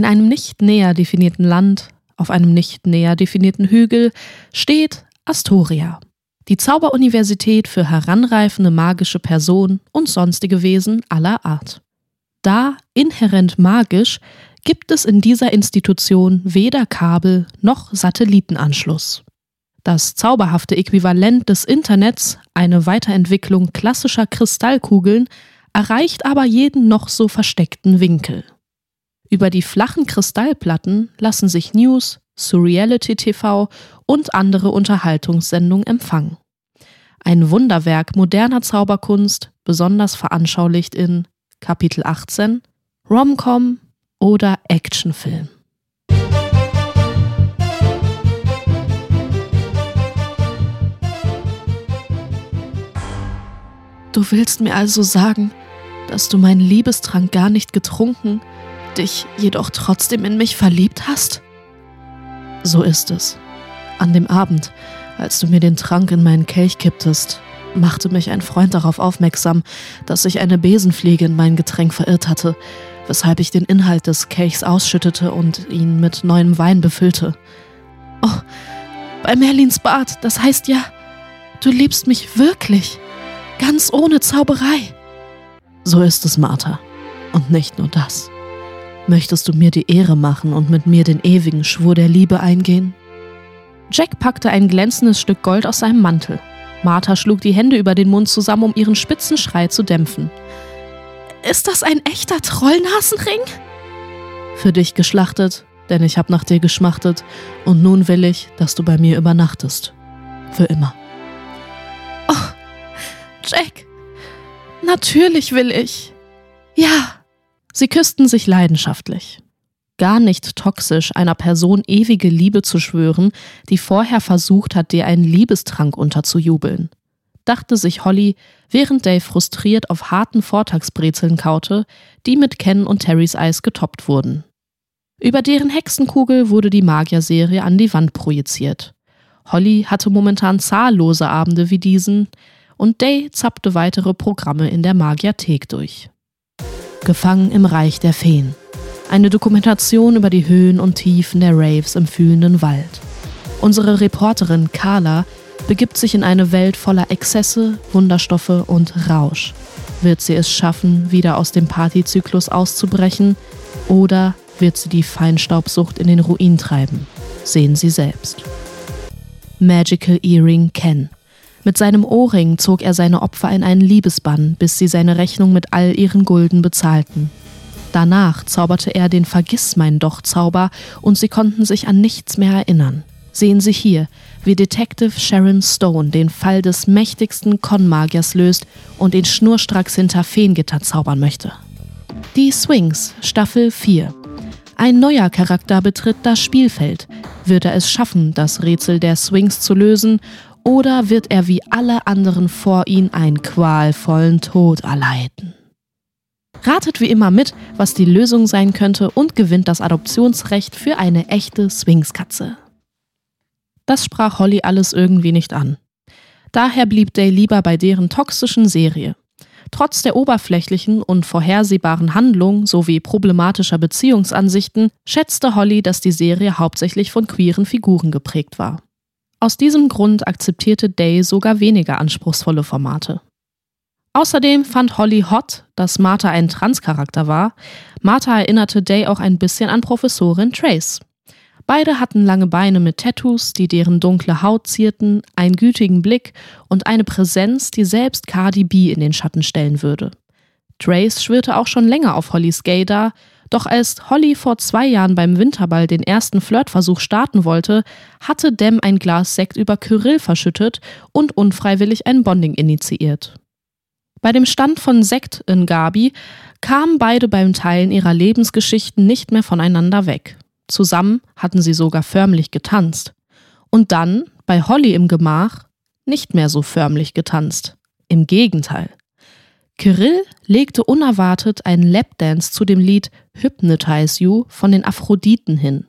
In einem nicht näher definierten Land, auf einem nicht näher definierten Hügel, steht Astoria, die Zauberuniversität für heranreifende magische Personen und sonstige Wesen aller Art. Da inhärent magisch gibt es in dieser Institution weder Kabel noch Satellitenanschluss. Das zauberhafte Äquivalent des Internets, eine Weiterentwicklung klassischer Kristallkugeln, erreicht aber jeden noch so versteckten Winkel. Über die flachen Kristallplatten lassen sich News, Surreality TV und andere Unterhaltungssendungen empfangen. Ein Wunderwerk moderner Zauberkunst, besonders veranschaulicht in Kapitel 18, Romcom oder Actionfilm. Du willst mir also sagen, dass du meinen Liebestrank gar nicht getrunken, dich jedoch trotzdem in mich verliebt hast? So ist es. An dem Abend, als du mir den Trank in meinen Kelch kipptest, machte mich ein Freund darauf aufmerksam, dass sich eine Besenfliege in mein Getränk verirrt hatte, weshalb ich den Inhalt des Kelchs ausschüttete und ihn mit neuem Wein befüllte. Oh, bei Merlins Bart, das heißt ja, du liebst mich wirklich, ganz ohne Zauberei. So ist es, Martha. Und nicht nur das. Möchtest du mir die Ehre machen und mit mir den ewigen Schwur der Liebe eingehen? Jack packte ein glänzendes Stück Gold aus seinem Mantel. Martha schlug die Hände über den Mund zusammen, um ihren spitzen Schrei zu dämpfen. Ist das ein echter Trollnasenring? Für dich geschlachtet, denn ich hab nach dir geschmachtet, und nun will ich, dass du bei mir übernachtest. Für immer. Oh, Jack, Natürlich will ich. Ja. Sie küssten sich leidenschaftlich. Gar nicht toxisch, einer Person ewige Liebe zu schwören, die vorher versucht hat, dir einen Liebestrank unterzujubeln. Dachte sich Holly, während Dave frustriert auf harten Vortagsbrezeln kaute, die mit Ken und Terrys Eis getoppt wurden. Über deren Hexenkugel wurde die Magierserie an die Wand projiziert. Holly hatte momentan zahllose Abende wie diesen, und Day zappte weitere Programme in der Magiathek durch. Gefangen im Reich der Feen. Eine Dokumentation über die Höhen und Tiefen der Raves im fühlenden Wald. Unsere Reporterin Carla begibt sich in eine Welt voller Exzesse, Wunderstoffe und Rausch. Wird sie es schaffen, wieder aus dem Partyzyklus auszubrechen? Oder wird sie die Feinstaubsucht in den Ruin treiben? Sehen Sie selbst. Magical Earring Ken mit seinem Ohrring zog er seine Opfer in einen Liebesbann, bis sie seine Rechnung mit all ihren Gulden bezahlten. Danach zauberte er den Vergissmein-Doch-Zauber und sie konnten sich an nichts mehr erinnern. Sehen Sie hier, wie Detective Sharon Stone den Fall des mächtigsten Con-Magiers löst und ihn schnurstracks hinter Feengitter zaubern möchte. Die Swings, Staffel 4. Ein neuer Charakter betritt das Spielfeld. Wird er es schaffen, das Rätsel der Swings zu lösen oder wird er wie alle anderen vor ihm einen qualvollen Tod erleiden? Ratet wie immer mit, was die Lösung sein könnte und gewinnt das Adoptionsrecht für eine echte Swingskatze. Das sprach Holly alles irgendwie nicht an. Daher blieb Day lieber bei deren toxischen Serie. Trotz der oberflächlichen und vorhersehbaren Handlung sowie problematischer Beziehungsansichten schätzte Holly, dass die Serie hauptsächlich von queeren Figuren geprägt war. Aus diesem Grund akzeptierte Day sogar weniger anspruchsvolle Formate. Außerdem fand Holly hot, dass Martha ein Transcharakter war. Martha erinnerte Day auch ein bisschen an Professorin Trace. Beide hatten lange Beine mit Tattoos, die deren dunkle Haut zierten, einen gütigen Blick und eine Präsenz, die selbst Cardi B in den Schatten stellen würde. Trace schwirrte auch schon länger auf Hollys Gaydar, doch als Holly vor zwei Jahren beim Winterball den ersten Flirtversuch starten wollte, hatte Dem ein Glas Sekt über Kyrill verschüttet und unfreiwillig ein Bonding initiiert. Bei dem Stand von Sekt in Gabi kamen beide beim Teilen ihrer Lebensgeschichten nicht mehr voneinander weg. Zusammen hatten sie sogar förmlich getanzt. Und dann, bei Holly im Gemach, nicht mehr so förmlich getanzt. Im Gegenteil. Kirill legte unerwartet einen Lapdance zu dem Lied Hypnotize You von den Aphroditen hin.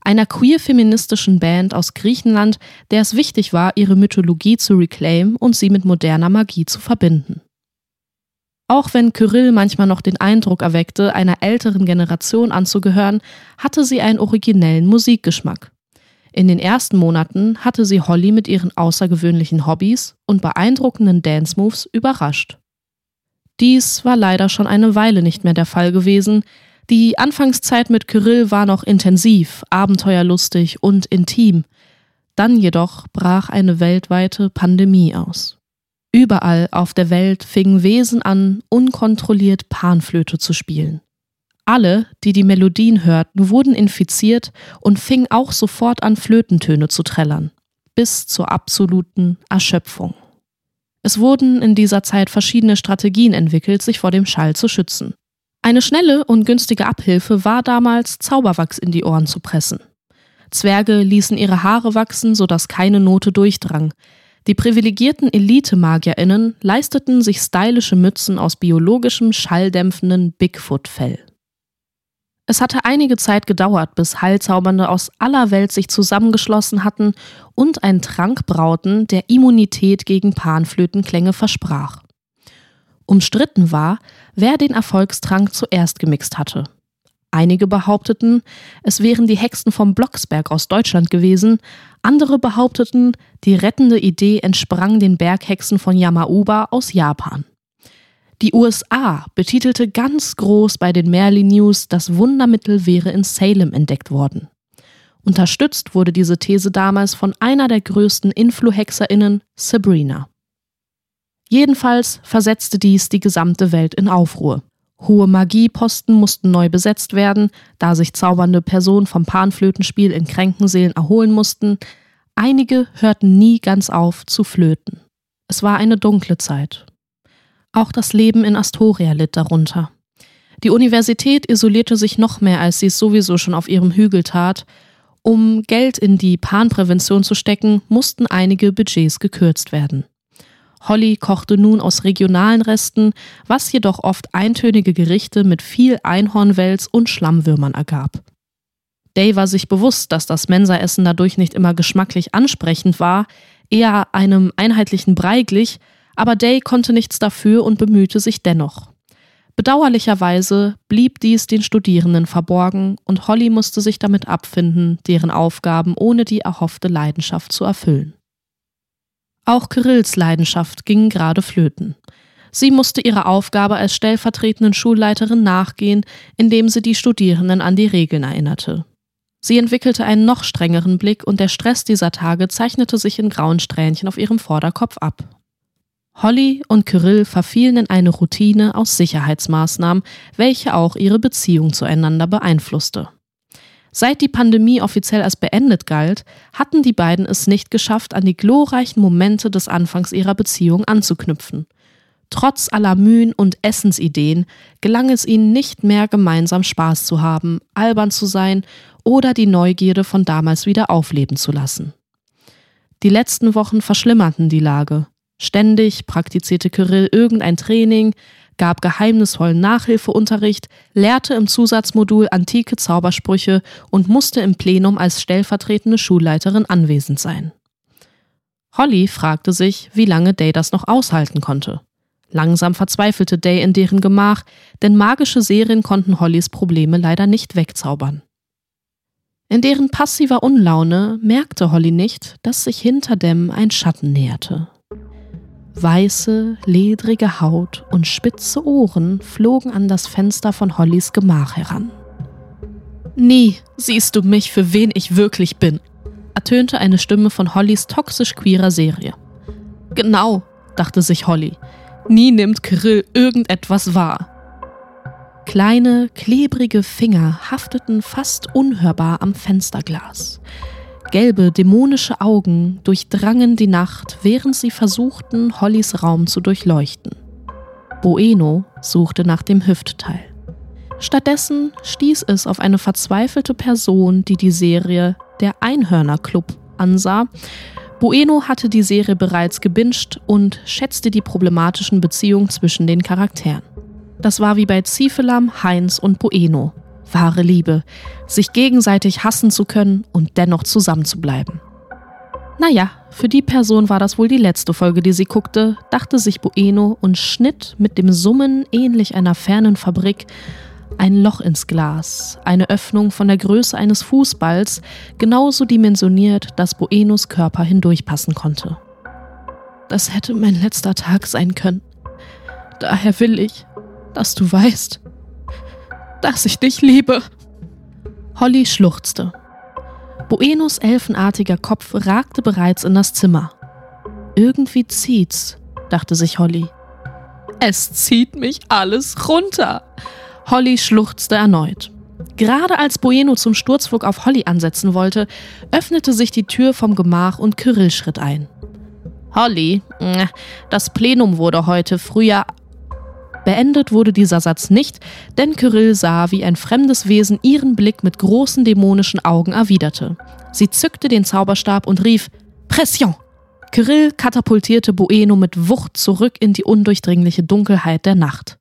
Einer queer-feministischen Band aus Griechenland, der es wichtig war, ihre Mythologie zu reclaimen und sie mit moderner Magie zu verbinden. Auch wenn Kyrill manchmal noch den Eindruck erweckte, einer älteren Generation anzugehören, hatte sie einen originellen Musikgeschmack. In den ersten Monaten hatte sie Holly mit ihren außergewöhnlichen Hobbys und beeindruckenden Dance-Moves überrascht. Dies war leider schon eine Weile nicht mehr der Fall gewesen. Die Anfangszeit mit Kyrill war noch intensiv, abenteuerlustig und intim. Dann jedoch brach eine weltweite Pandemie aus. Überall auf der Welt fingen Wesen an, unkontrolliert Panflöte zu spielen. Alle, die die Melodien hörten, wurden infiziert und fingen auch sofort an, Flötentöne zu trällern, bis zur absoluten Erschöpfung. Es wurden in dieser Zeit verschiedene Strategien entwickelt, sich vor dem Schall zu schützen. Eine schnelle und günstige Abhilfe war damals, Zauberwachs in die Ohren zu pressen. Zwerge ließen ihre Haare wachsen, sodass keine Note durchdrang, die privilegierten Elite-MagierInnen leisteten sich stylische Mützen aus biologischem, schalldämpfenden Bigfoot-Fell. Es hatte einige Zeit gedauert, bis Heilzaubernde aus aller Welt sich zusammengeschlossen hatten und einen Trank brauten, der Immunität gegen Panflötenklänge versprach. Umstritten war, wer den Erfolgstrank zuerst gemixt hatte. Einige behaupteten, es wären die Hexen vom Blocksberg aus Deutschland gewesen, andere behaupteten, die rettende Idee entsprang den Berghexen von Yamauba aus Japan. Die USA betitelte ganz groß bei den Merlin News, das Wundermittel wäre in Salem entdeckt worden. Unterstützt wurde diese These damals von einer der größten Influhexerinnen, Sabrina. Jedenfalls versetzte dies die gesamte Welt in Aufruhr. Hohe Magieposten mussten neu besetzt werden, da sich zaubernde Personen vom Panflötenspiel in Kränkenseelen erholen mussten. Einige hörten nie ganz auf zu flöten. Es war eine dunkle Zeit. Auch das Leben in Astoria litt darunter. Die Universität isolierte sich noch mehr, als sie es sowieso schon auf ihrem Hügel tat. Um Geld in die Panprävention zu stecken, mussten einige Budgets gekürzt werden. Holly kochte nun aus regionalen Resten, was jedoch oft eintönige Gerichte mit viel Einhornwels und Schlammwürmern ergab. Day war sich bewusst, dass das Mensaessen dadurch nicht immer geschmacklich ansprechend war, eher einem einheitlichen Brei glich, aber Day konnte nichts dafür und bemühte sich dennoch. Bedauerlicherweise blieb dies den Studierenden verborgen und Holly musste sich damit abfinden, deren Aufgaben ohne die erhoffte Leidenschaft zu erfüllen. Auch Kirills Leidenschaft ging gerade flöten. Sie musste ihrer Aufgabe als stellvertretenden Schulleiterin nachgehen, indem sie die Studierenden an die Regeln erinnerte. Sie entwickelte einen noch strengeren Blick und der Stress dieser Tage zeichnete sich in grauen Strähnchen auf ihrem Vorderkopf ab. Holly und Kirill verfielen in eine Routine aus Sicherheitsmaßnahmen, welche auch ihre Beziehung zueinander beeinflusste. Seit die Pandemie offiziell als beendet galt, hatten die beiden es nicht geschafft, an die glorreichen Momente des Anfangs ihrer Beziehung anzuknüpfen. Trotz aller Mühen und Essensideen gelang es ihnen nicht mehr, gemeinsam Spaß zu haben, albern zu sein oder die Neugierde von damals wieder aufleben zu lassen. Die letzten Wochen verschlimmerten die Lage. Ständig praktizierte Kirill irgendein Training, gab geheimnisvollen Nachhilfeunterricht, lehrte im Zusatzmodul antike Zaubersprüche und musste im Plenum als stellvertretende Schulleiterin anwesend sein. Holly fragte sich, wie lange Day das noch aushalten konnte. Langsam verzweifelte Day in deren Gemach, denn magische Serien konnten Hollys Probleme leider nicht wegzaubern. In deren passiver Unlaune merkte Holly nicht, dass sich hinter dem ein Schatten näherte. Weiße, ledrige Haut und spitze Ohren flogen an das Fenster von Hollys Gemach heran. Nie siehst du mich, für wen ich wirklich bin, ertönte eine Stimme von Hollys toxisch queerer Serie. Genau, dachte sich Holly. Nie nimmt Kirill irgendetwas wahr. Kleine, klebrige Finger hafteten fast unhörbar am Fensterglas. Gelbe, dämonische Augen durchdrangen die Nacht, während sie versuchten, Hollys Raum zu durchleuchten. Bueno suchte nach dem Hüftteil. Stattdessen stieß es auf eine verzweifelte Person, die die Serie Der Einhörner Club ansah. Bueno hatte die Serie bereits gebinged und schätzte die problematischen Beziehungen zwischen den Charakteren. Das war wie bei Ziefelam, Heinz und Bueno wahre Liebe, sich gegenseitig hassen zu können und dennoch zusammenzubleiben. Naja, für die Person war das wohl die letzte Folge, die sie guckte, dachte sich Bueno und schnitt mit dem Summen ähnlich einer fernen Fabrik ein Loch ins Glas, eine Öffnung von der Größe eines Fußballs, genauso dimensioniert, dass Buenos Körper hindurchpassen konnte. Das hätte mein letzter Tag sein können. Daher will ich, dass du weißt, dass ich dich liebe. Holly schluchzte. Buenos elfenartiger Kopf ragte bereits in das Zimmer. Irgendwie zieht's, dachte sich Holly. Es zieht mich alles runter. Holly schluchzte erneut. Gerade als Bueno zum Sturzflug auf Holly ansetzen wollte, öffnete sich die Tür vom Gemach und Kyrill schritt ein. Holly, das Plenum wurde heute früher. Beendet wurde dieser Satz nicht, denn Kyrill sah, wie ein fremdes Wesen ihren Blick mit großen dämonischen Augen erwiderte. Sie zückte den Zauberstab und rief: Pression! Kyrill katapultierte Bueno mit Wucht zurück in die undurchdringliche Dunkelheit der Nacht.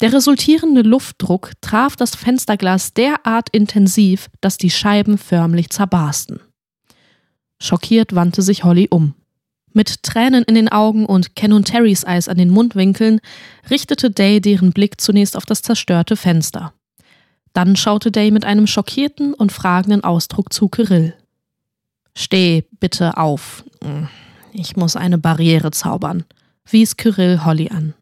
Der resultierende Luftdruck traf das Fensterglas derart intensiv, dass die Scheiben förmlich zerbarsten. Schockiert wandte sich Holly um. Mit Tränen in den Augen und Ken und Terrys Eis an den Mundwinkeln richtete Day deren Blick zunächst auf das zerstörte Fenster. Dann schaute Day mit einem schockierten und fragenden Ausdruck zu Kirill. Steh bitte auf. Ich muss eine Barriere zaubern, wies Kirill Holly an.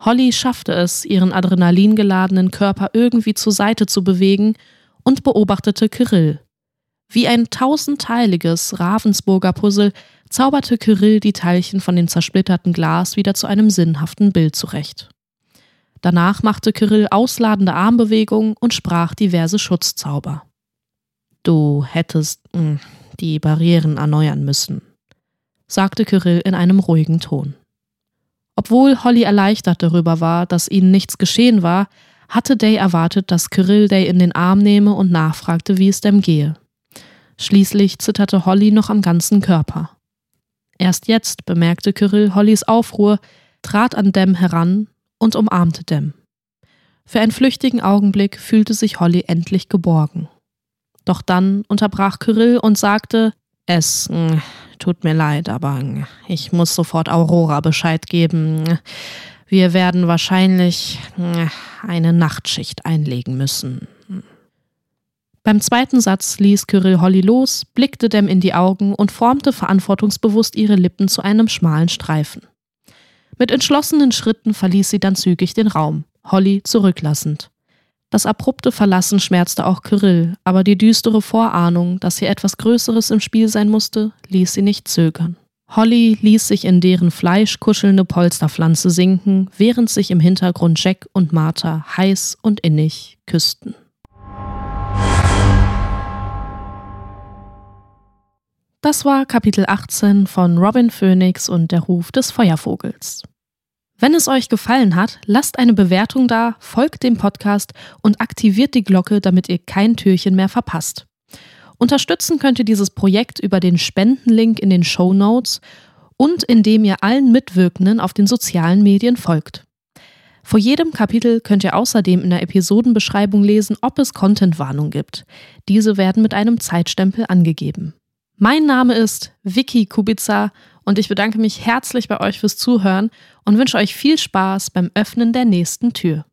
Holly schaffte es, ihren adrenalingeladenen Körper irgendwie zur Seite zu bewegen und beobachtete Kirill. Wie ein tausendteiliges Ravensburger Puzzle zauberte Kirill die Teilchen von dem zersplitterten Glas wieder zu einem sinnhaften Bild zurecht. Danach machte Kirill ausladende Armbewegungen und sprach diverse Schutzzauber. Du hättest mh, hm, die Barrieren erneuern müssen, sagte Kirill in einem ruhigen Ton. Obwohl Holly erleichtert darüber war, dass ihnen nichts geschehen war, hatte Day erwartet, dass Kirill Day in den Arm nehme und nachfragte, wie es dem gehe. Schließlich zitterte Holly noch am ganzen Körper. Erst jetzt bemerkte Kirill Hollys Aufruhr, trat an Dem heran und umarmte Dem. Für einen flüchtigen Augenblick fühlte sich Holly endlich geborgen. Doch dann unterbrach Kirill und sagte, es hm, tut mir leid, aber ich muss sofort Aurora Bescheid geben. Wir werden wahrscheinlich hm, eine Nachtschicht einlegen müssen. Beim zweiten Satz ließ Kyrill Holly los, blickte Dem in die Augen und formte verantwortungsbewusst ihre Lippen zu einem schmalen Streifen. Mit entschlossenen Schritten verließ sie dann zügig den Raum, Holly zurücklassend. Das abrupte Verlassen schmerzte auch Kyrill, aber die düstere Vorahnung, dass hier etwas Größeres im Spiel sein musste, ließ sie nicht zögern. Holly ließ sich in deren Fleisch kuschelnde Polsterpflanze sinken, während sich im Hintergrund Jack und Martha heiß und innig küssten. Das war Kapitel 18 von Robin Phoenix und der Ruf des Feuervogels. Wenn es euch gefallen hat, lasst eine Bewertung da, folgt dem Podcast und aktiviert die Glocke, damit ihr kein Türchen mehr verpasst. Unterstützen könnt ihr dieses Projekt über den Spendenlink in den Show Notes und indem ihr allen Mitwirkenden auf den sozialen Medien folgt. Vor jedem Kapitel könnt ihr außerdem in der Episodenbeschreibung lesen, ob es Contentwarnung gibt. Diese werden mit einem Zeitstempel angegeben. Mein Name ist Vicky Kubica und ich bedanke mich herzlich bei euch fürs Zuhören und wünsche euch viel Spaß beim Öffnen der nächsten Tür.